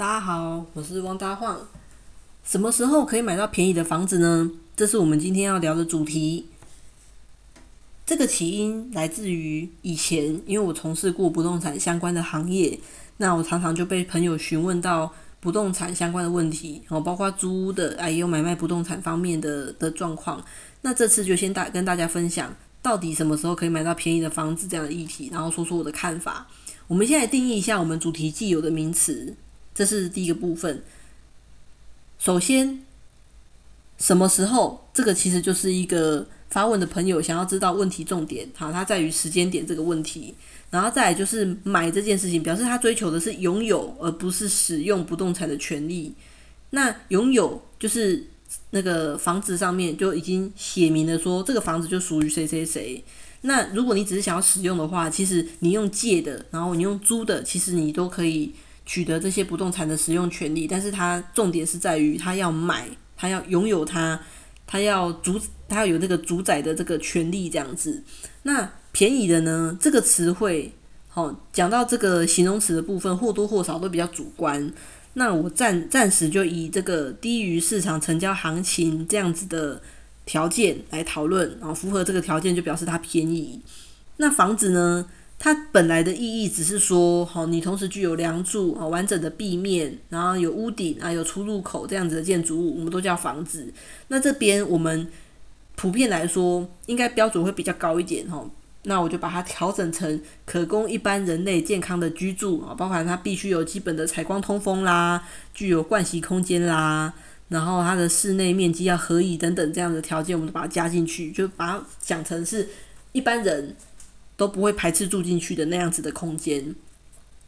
大家好，我是汪大晃。什么时候可以买到便宜的房子呢？这是我们今天要聊的主题。这个起因来自于以前，因为我从事过不动产相关的行业，那我常常就被朋友询问到不动产相关的问题，然后包括租屋的，哎，也有买卖不动产方面的的状况。那这次就先大跟大家分享，到底什么时候可以买到便宜的房子这样的议题，然后说说我的看法。我们现在定义一下我们主题既有的名词，这是第一个部分。首先，什么时候？这个其实就是一个发问的朋友想要知道问题重点。好，它在于时间点这个问题。然后再来就是买这件事情，表示他追求的是拥有，而不是使用不动产的权利。那拥有就是那个房子上面就已经写明了说，这个房子就属于谁谁谁。那如果你只是想要使用的话，其实你用借的，然后你用租的，其实你都可以取得这些不动产的使用权利。但是它重点是在于，他要买，他要拥有它，他要主，他要有这个主宰的这个权利这样子。那便宜的呢？这个词汇，好讲到这个形容词的部分，或多或少都比较主观。那我暂暂时就以这个低于市场成交行情这样子的。条件来讨论，然后符合这个条件就表示它便宜。那房子呢？它本来的意义只是说，好，你同时具有梁柱啊，完整的壁面，然后有屋顶啊，有出入口这样子的建筑物，我们都叫房子。那这边我们普遍来说，应该标准会比较高一点哈。那我就把它调整成可供一般人类健康的居住啊，包含它必须有基本的采光通风啦，具有盥洗空间啦。然后它的室内面积要合宜等等这样的条件，我们都把它加进去，就把它讲成是一般人都不会排斥住进去的那样子的空间。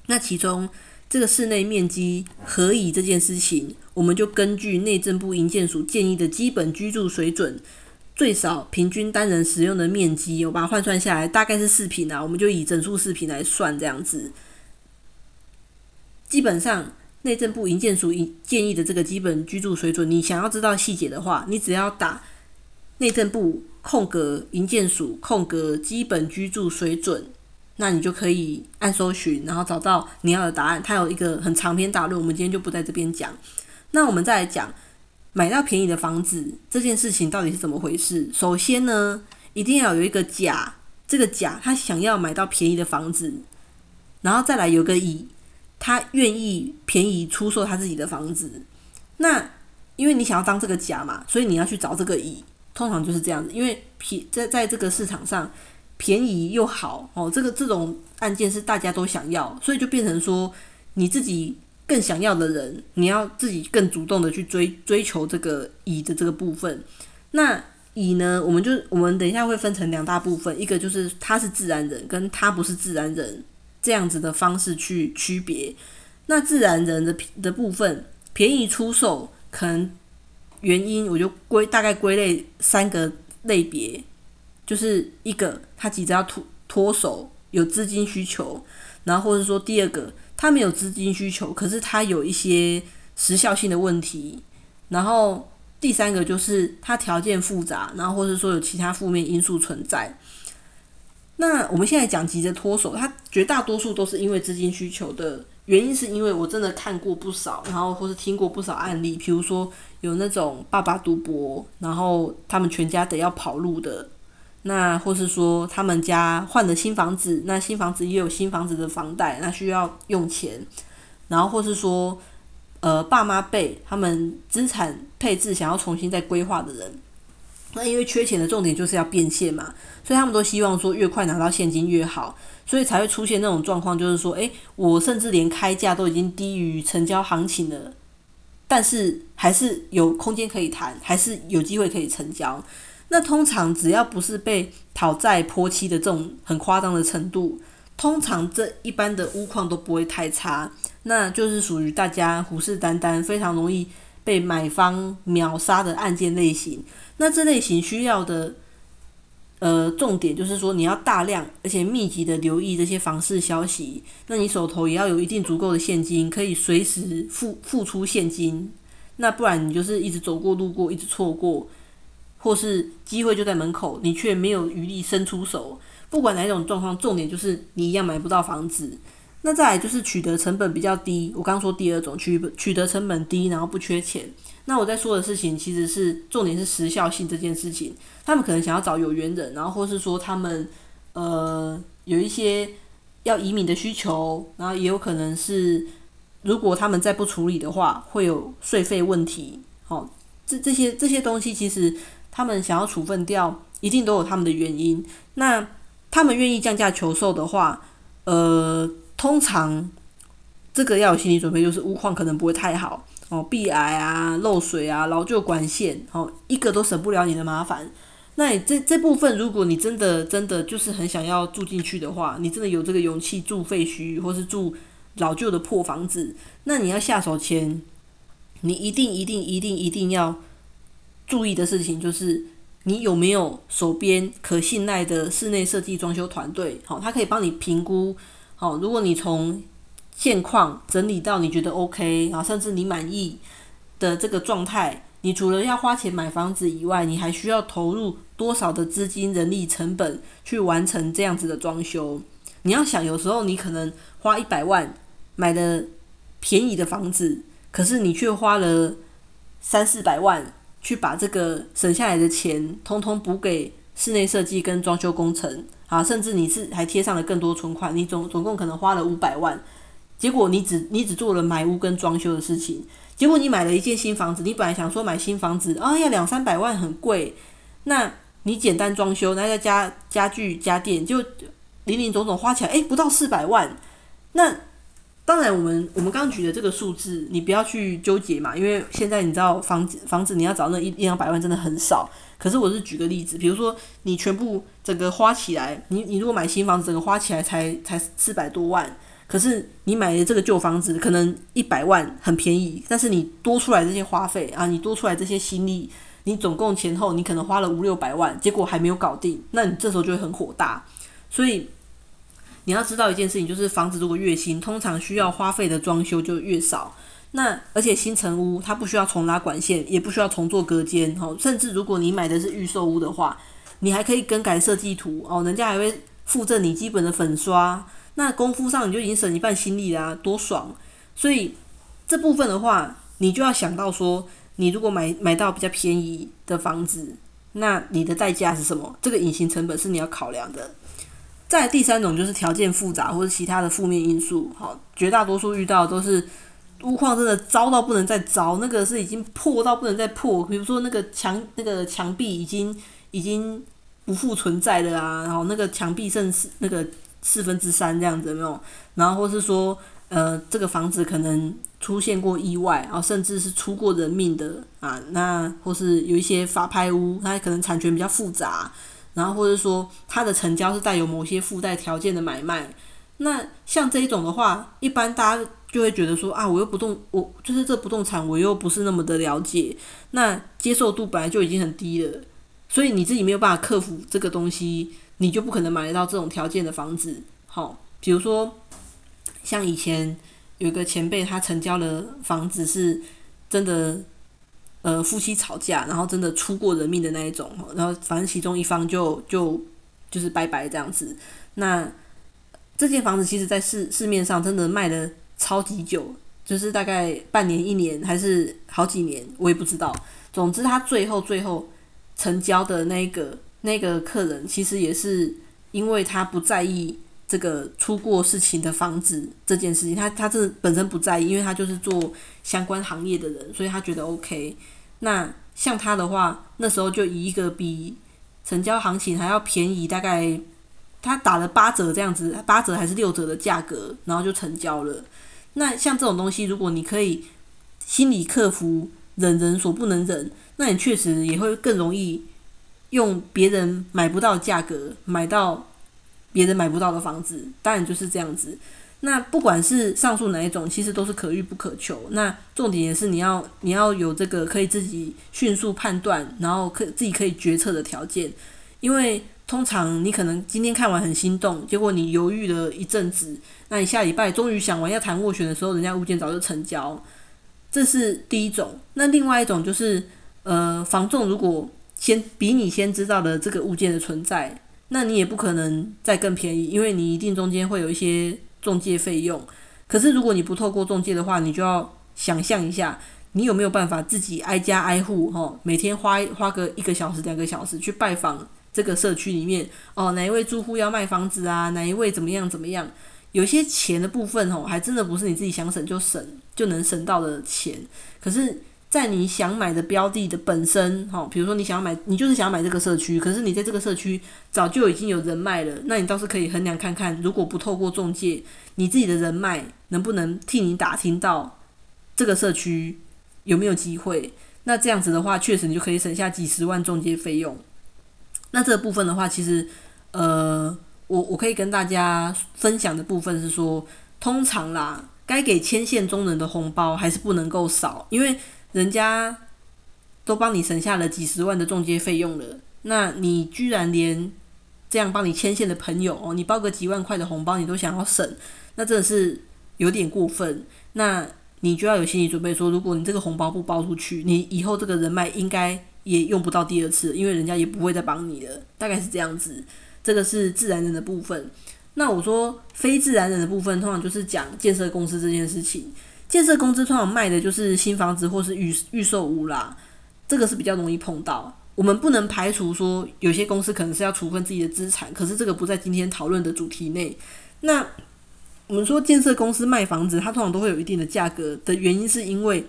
那其中这个室内面积合宜这件事情，我们就根据内政部营建署建议的基本居住水准，最少平均单人使用的面积，我把它换算下来，大概是四平啊，我们就以整数四平来算这样子，基本上。内政部营建署建议的这个基本居住水准，你想要知道细节的话，你只要打内政部空格营建署空格基本居住水准，那你就可以按搜寻，然后找到你要的答案。它有一个很长篇大论，我们今天就不在这边讲。那我们再来讲买到便宜的房子这件事情到底是怎么回事？首先呢，一定要有一个甲，这个甲他想要买到便宜的房子，然后再来有个乙。他愿意便宜出售他自己的房子，那因为你想要当这个甲嘛，所以你要去找这个乙，通常就是这样子。因为便在在这个市场上便宜又好哦，这个这种案件是大家都想要，所以就变成说你自己更想要的人，你要自己更主动的去追追求这个乙的这个部分。那乙呢，我们就我们等一下会分成两大部分，一个就是他是自然人，跟他不是自然人。这样子的方式去区别，那自然人的的部分便宜出售，可能原因我就归大概归类三个类别，就是一个他急着要脱脱手，有资金需求，然后或者说第二个他没有资金需求，可是他有一些时效性的问题，然后第三个就是他条件复杂，然后或者说有其他负面因素存在。那我们现在讲急着脱手，它绝大多数都是因为资金需求的原因，是因为我真的看过不少，然后或是听过不少案例，比如说有那种爸爸赌博，然后他们全家得要跑路的，那或是说他们家换了新房子，那新房子也有新房子的房贷，那需要用钱，然后或是说呃爸妈辈他们资产配置想要重新再规划的人。那因为缺钱的重点就是要变现嘛，所以他们都希望说越快拿到现金越好，所以才会出现那种状况，就是说，诶，我甚至连开价都已经低于成交行情了，但是还是有空间可以谈，还是有机会可以成交。那通常只要不是被讨债泼漆的这种很夸张的程度，通常这一般的屋况都不会太差，那就是属于大家虎视眈眈，非常容易被买方秒杀的案件类型。那这类型需要的，呃，重点就是说，你要大量而且密集的留意这些房市消息。那你手头也要有一定足够的现金，可以随时付付出现金。那不然你就是一直走过路过，一直错过，或是机会就在门口，你却没有余力伸出手。不管哪种状况，重点就是你一样买不到房子。那再来就是取得成本比较低，我刚说第二种取取得成本低，然后不缺钱。那我在说的事情其实是重点是时效性这件事情。他们可能想要找有缘人，然后或是说他们呃有一些要移民的需求，然后也有可能是如果他们再不处理的话，会有税费问题。好，这这些这些东西其实他们想要处分掉，一定都有他们的原因。那他们愿意降价求售的话，呃。通常这个要有心理准备，就是屋况可能不会太好哦，壁癌啊、漏水啊、老旧管线哦，一个都省不了你的麻烦。那你这这部分，如果你真的真的就是很想要住进去的话，你真的有这个勇气住废墟或是住老旧的破房子，那你要下手前，你一定一定一定一定要注意的事情就是，你有没有手边可信赖的室内设计装修团队？好，他可以帮你评估。哦，如果你从现况整理到你觉得 OK，然后甚至你满意的这个状态，你除了要花钱买房子以外，你还需要投入多少的资金、人力成本去完成这样子的装修？你要想，有时候你可能花一百万买的便宜的房子，可是你却花了三四百万去把这个省下来的钱，通通补给室内设计跟装修工程。啊，甚至你是还贴上了更多存款，你总总共可能花了五百万，结果你只你只做了买屋跟装修的事情，结果你买了一间新房子，你本来想说买新房子啊要两三百万很贵，那你简单装修，那再加家具家电，就零零总总花起来，哎不到四百万，那。当然，我们我们刚举的这个数字，你不要去纠结嘛，因为现在你知道房子房子你要找那一一两百万真的很少。可是我是举个例子，比如说你全部整个花起来，你你如果买新房子，整个花起来才才四百多万，可是你买的这个旧房子可能一百万很便宜，但是你多出来这些花费啊，你多出来这些心力，你总共前后你可能花了五六百万，结果还没有搞定，那你这时候就会很火大，所以。你要知道一件事情，就是房子如果越新，通常需要花费的装修就越少。那而且新城屋它不需要重拉管线，也不需要重做隔间，哦，甚至如果你买的是预售屋的话，你还可以更改设计图哦，人家还会附赠你基本的粉刷。那功夫上你就已经省一半心力啦，多爽！所以这部分的话，你就要想到说，你如果买买到比较便宜的房子，那你的代价是什么？这个隐形成本是你要考量的。再第三种就是条件复杂或者其他的负面因素，好，绝大多数遇到都是屋况真的糟到不能再糟，那个是已经破到不能再破，比如说那个墙那个墙壁已经已经不复存在的啊，然后那个墙壁甚至那个四分之三这样子没有，然后或是说呃这个房子可能出现过意外，然后甚至是出过人命的啊，那或是有一些发拍屋，它可能产权比较复杂。然后或者说它的成交是带有某些附带条件的买卖，那像这一种的话，一般大家就会觉得说啊，我又不动，我就是这不动产我又不是那么的了解，那接受度本来就已经很低了，所以你自己没有办法克服这个东西，你就不可能买得到这种条件的房子。好，比如说像以前有一个前辈，他成交的房子是真的。呃，夫妻吵架，然后真的出过人命的那一种，然后反正其中一方就就就是拜拜这样子。那这间房子其实，在市市面上真的卖的超级久，就是大概半年、一年还是好几年，我也不知道。总之，他最后最后成交的那一个那个客人，其实也是因为他不在意这个出过事情的房子这件事情，他他这本身不在意，因为他就是做相关行业的人，所以他觉得 OK。那像他的话，那时候就以一个比成交行情还要便宜，大概他打了八折这样子，八折还是六折的价格，然后就成交了。那像这种东西，如果你可以心理克服，忍人所不能忍，那你确实也会更容易用别人买不到价格买到别人买不到的房子。当然就是这样子。那不管是上述哪一种，其实都是可遇不可求。那重点也是你要你要有这个可以自己迅速判断，然后可自己可以决策的条件。因为通常你可能今天看完很心动，结果你犹豫了一阵子，那你下礼拜终于想完要谈斡旋的时候，人家物件早就成交。这是第一种。那另外一种就是，呃，房仲如果先比你先知道的这个物件的存在，那你也不可能再更便宜，因为你一定中间会有一些。中介费用。可是如果你不透过中介的话，你就要想象一下，你有没有办法自己挨家挨户，哈，每天花花个一个小时、两个小时去拜访这个社区里面，哦，哪一位住户要卖房子啊？哪一位怎么样怎么样？有些钱的部分，哦，还真的不是你自己想省就省就能省到的钱。可是。在你想买的标的的本身，哈，比如说你想要买，你就是想要买这个社区，可是你在这个社区早就已经有人脉了，那你倒是可以衡量看看，如果不透过中介，你自己的人脉能不能替你打听到这个社区有没有机会？那这样子的话，确实你就可以省下几十万中介费用。那这个部分的话，其实，呃，我我可以跟大家分享的部分是说，通常啦，该给牵线中人的红包还是不能够少，因为。人家都帮你省下了几十万的中介费用了，那你居然连这样帮你牵线的朋友哦，你包个几万块的红包你都想要省，那真的是有点过分。那你就要有心理准备，说如果你这个红包不包出去，你以后这个人脉应该也用不到第二次，因为人家也不会再帮你了。大概是这样子，这个是自然人的部分。那我说非自然人的部分，通常就是讲建设公司这件事情。建设公司通常卖的就是新房子或是预预售屋啦，这个是比较容易碰到。我们不能排除说有些公司可能是要处分自己的资产，可是这个不在今天讨论的主题内。那我们说建设公司卖房子，它通常都会有一定的价格的原因，是因为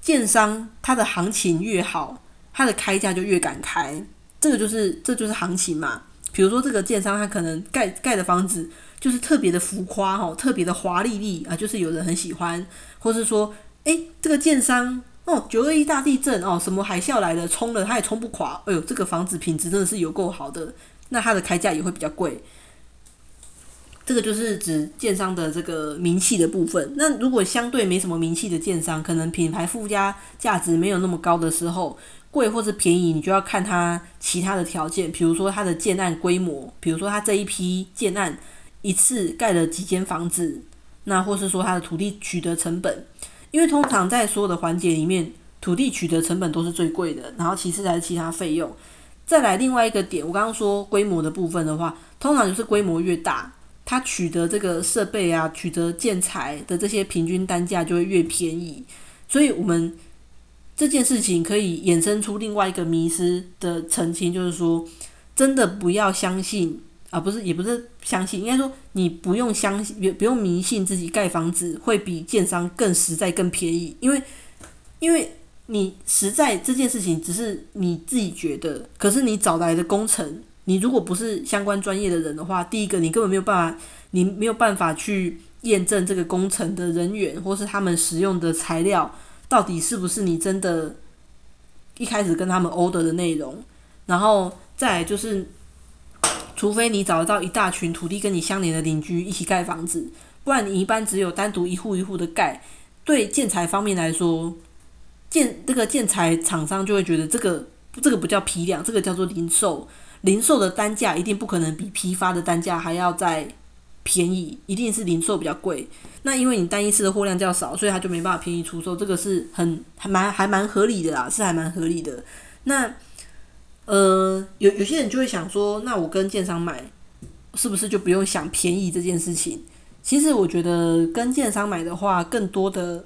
建商它的行情越好，它的开价就越敢开，这个就是这就是行情嘛。比如说这个建商他可能盖盖的房子。就是特别的浮夸哈，特别的华丽丽啊，就是有人很喜欢，或是说，诶，这个建商哦，九二一大地震哦，什么海啸来了，冲了它也冲不垮，哎呦，这个房子品质真的是有够好的，那它的开价也会比较贵。这个就是指建商的这个名气的部分。那如果相对没什么名气的建商，可能品牌附加价值没有那么高的时候，贵或是便宜，你就要看它其他的条件，比如说它的建案规模，比如说它这一批建案。一次盖了几间房子，那或是说它的土地取得成本，因为通常在所有的环节里面，土地取得成本都是最贵的，然后其次才是其他费用。再来另外一个点，我刚刚说规模的部分的话，通常就是规模越大，它取得这个设备啊、取得建材的这些平均单价就会越便宜。所以，我们这件事情可以衍生出另外一个迷失的澄清，就是说，真的不要相信。啊，不是，也不是相信，应该说你不用相信，也不用迷信自己盖房子会比建商更实在、更便宜，因为，因为你实在这件事情只是你自己觉得，可是你找来的工程，你如果不是相关专业的人的话，第一个你根本没有办法，你没有办法去验证这个工程的人员或是他们使用的材料到底是不是你真的，一开始跟他们 order 的内容，然后再就是。除非你找得到一大群土地跟你相连的邻居一起盖房子，不然你一般只有单独一户一户的盖。对建材方面来说，建这个建材厂商就会觉得这个这个不叫批量，这个叫做零售。零售的单价一定不可能比批发的单价还要再便宜，一定是零售比较贵。那因为你单一次的货量较少，所以它就没办法便宜出售，这个是很还蛮还蛮合理的啦，是还蛮合理的。那。呃，有有些人就会想说，那我跟建商买，是不是就不用想便宜这件事情？其实我觉得跟建商买的话，更多的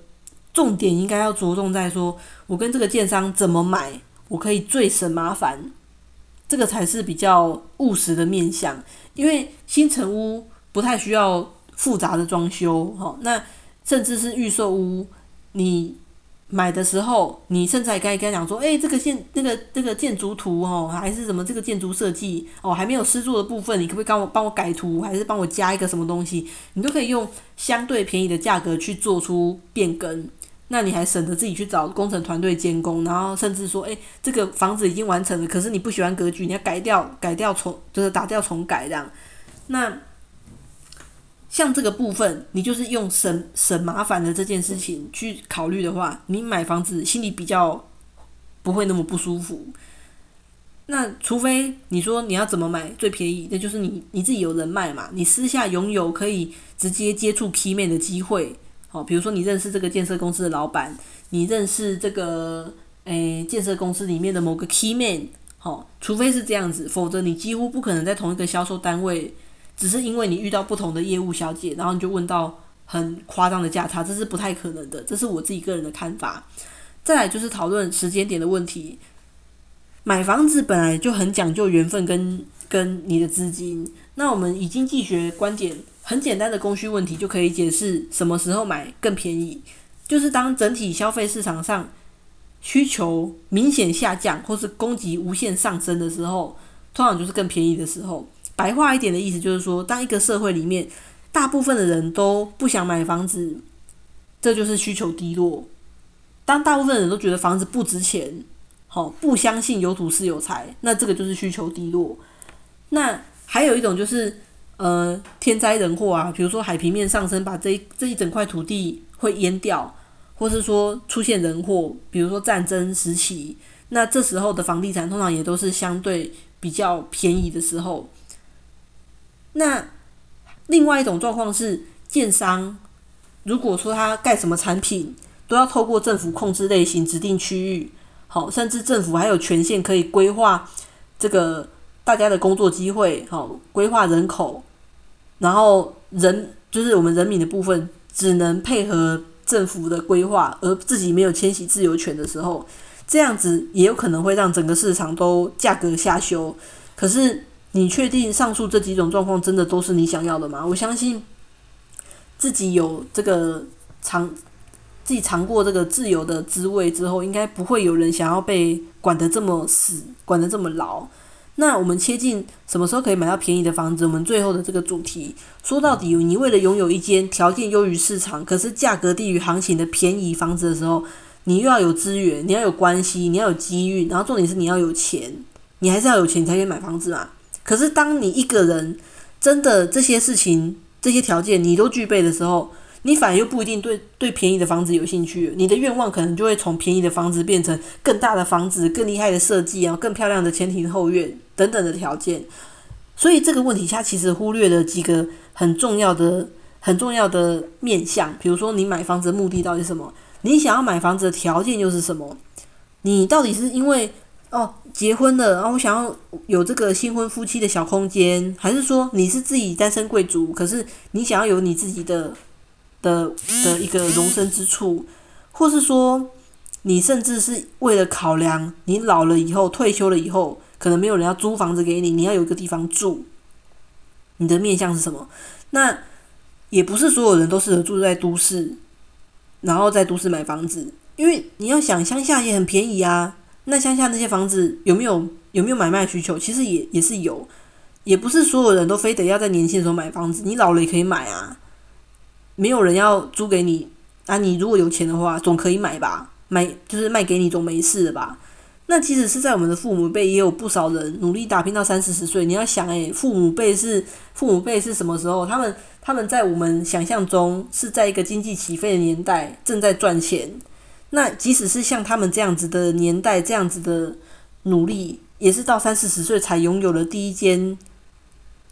重点应该要着重在说，我跟这个建商怎么买，我可以最省麻烦，这个才是比较务实的面向。因为新城屋不太需要复杂的装修，哈，那甚至是预售屋，你。买的时候，你甚至还可以跟他讲说：“哎，这个建那个这个建筑图哦，还是什么这个建筑设计哦，还没有施作的部分，你可不可以帮我帮我改图，还是帮我加一个什么东西？你都可以用相对便宜的价格去做出变更。那你还省得自己去找工程团队监工，然后甚至说：哎，这个房子已经完成了，可是你不喜欢格局，你要改掉改掉重就是打掉重改这样。那。像这个部分，你就是用省省麻烦的这件事情去考虑的话，你买房子心里比较不会那么不舒服。那除非你说你要怎么买最便宜，那就是你你自己有人脉嘛，你私下拥有可以直接接触 key man 的机会。好，比如说你认识这个建设公司的老板，你认识这个诶建设公司里面的某个 key man。好，除非是这样子，否则你几乎不可能在同一个销售单位。只是因为你遇到不同的业务小姐，然后你就问到很夸张的价差，这是不太可能的。这是我自己个人的看法。再来就是讨论时间点的问题。买房子本来就很讲究缘分跟跟你的资金。那我们以经济学观点，很简单的供需问题就可以解释什么时候买更便宜。就是当整体消费市场上需求明显下降，或是供给无限上升的时候，通常就是更便宜的时候。白话一点的意思就是说，当一个社会里面大部分的人都不想买房子，这就是需求低落。当大部分人都觉得房子不值钱，好不相信有土是有财，那这个就是需求低落。那还有一种就是呃天灾人祸啊，比如说海平面上升，把这 这一整块土地会淹掉，或是说出现人祸，比如说战争时期，那这时候的房地产通常也都是相对比较便宜的时候。那另外一种状况是，建商如果说他盖什么产品，都要透过政府控制类型、指定区域，好，甚至政府还有权限可以规划这个大家的工作机会，好，规划人口，然后人就是我们人民的部分，只能配合政府的规划，而自己没有迁徙自由权的时候，这样子也有可能会让整个市场都价格下修。可是。你确定上述这几种状况真的都是你想要的吗？我相信自己有这个尝自己尝过这个自由的滋味之后，应该不会有人想要被管得这么死，管得这么牢。那我们切进什么时候可以买到便宜的房子？我们最后的这个主题，说到底，你为了拥有一间条件优于市场，可是价格低于行情的便宜房子的时候，你又要有资源，你要有关系，你要有机遇，然后重点是你要有钱，你还是要有钱才可以买房子嘛。可是，当你一个人真的这些事情、这些条件你都具备的时候，你反而又不一定对对便宜的房子有兴趣。你的愿望可能就会从便宜的房子变成更大的房子、更厉害的设计啊、更漂亮的前庭后院等等的条件。所以这个问题，它其实忽略了几个很重要的、很重要的面向。比如说，你买房子的目的到底是什么？你想要买房子的条件又是什么？你到底是因为？哦，结婚了，然后我想要有这个新婚夫妻的小空间，还是说你是自己单身贵族，可是你想要有你自己的的的一个容身之处，或是说你甚至是为了考量你老了以后退休了以后，可能没有人要租房子给你，你要有一个地方住，你的面向是什么？那也不是所有人都适合住在都市，然后在都市买房子，因为你要想乡下也很便宜啊。那乡下那些房子有没有有没有买卖需求？其实也也是有，也不是所有人都非得要在年轻的时候买房子，你老了也可以买啊。没有人要租给你啊，你如果有钱的话，总可以买吧？买就是卖给你总没事的吧？那即使是在我们的父母辈，也有不少人努力打拼到三四十岁。你要想，诶，父母辈是父母辈是什么时候？他们他们在我们想象中是在一个经济起飞的年代，正在赚钱。那即使是像他们这样子的年代，这样子的努力，也是到三四十岁才拥有了第一间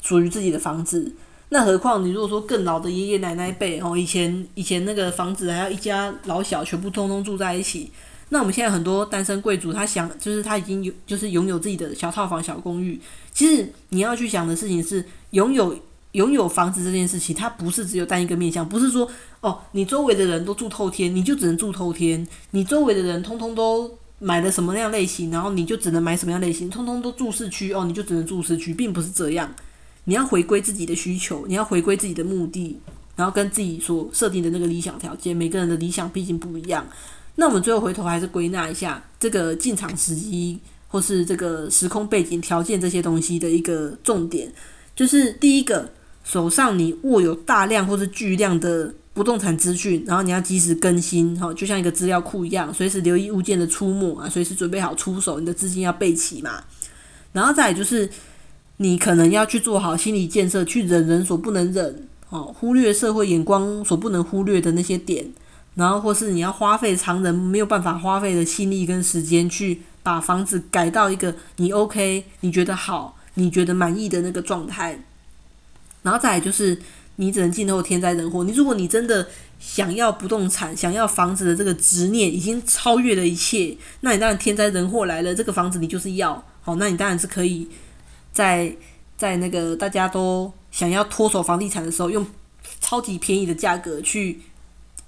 属于自己的房子。那何况你如果说更老的爷爷奶奶辈哦，以前以前那个房子还要一家老小全部通通住在一起。那我们现在很多单身贵族，他想就是他已经有就是拥有自己的小套房、小公寓。其实你要去想的事情是拥有。拥有房子这件事情，它不是只有单一个面向，不是说哦，你周围的人都住透天，你就只能住透天；你周围的人通通都买了什么样类型，然后你就只能买什么样类型，通通都住市区哦，你就只能住市区，并不是这样。你要回归自己的需求，你要回归自己的目的，然后跟自己所设定的那个理想条件，每个人的理想毕竟不一样。那我们最后回头还是归纳一下这个进场时机，或是这个时空背景条件这些东西的一个重点，就是第一个。手上你握有大量或是巨量的不动产资讯，然后你要及时更新，哈，就像一个资料库一样，随时留意物件的出没啊，随时准备好出手，你的资金要备齐嘛。然后再就是，你可能要去做好心理建设，去忍人所不能忍，哦，忽略社会眼光所不能忽略的那些点，然后或是你要花费常人没有办法花费的心力跟时间，去把房子改到一个你 OK、你觉得好、你觉得满意的那个状态。然后再来就是，你只能静候天灾人祸。你如果你真的想要不动产、想要房子的这个执念已经超越了一切，那你当然天灾人祸来了，这个房子你就是要好，那你当然是可以在在那个大家都想要脱手房地产的时候，用超级便宜的价格去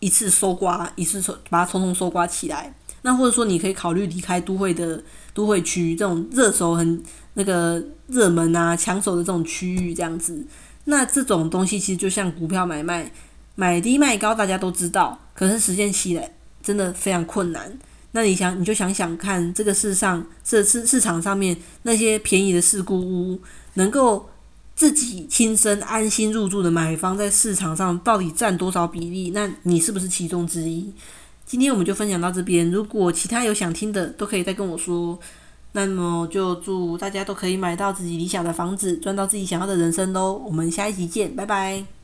一次收刮，一次收把它统统收刮起来。那或者说，你可以考虑离开都会的都会区这种热手很那个热门啊、抢手的这种区域，这样子。那这种东西其实就像股票买卖，买低卖高，大家都知道，可是实践起来真的非常困难。那你想，你就想想看，这个世上这市市场上面那些便宜的事故屋，能够自己亲身安心入住的买方，在市场上到底占多少比例？那你是不是其中之一？今天我们就分享到这边，如果其他有想听的，都可以再跟我说。那么就祝大家都可以买到自己理想的房子，赚到自己想要的人生喽！我们下一集见，拜拜。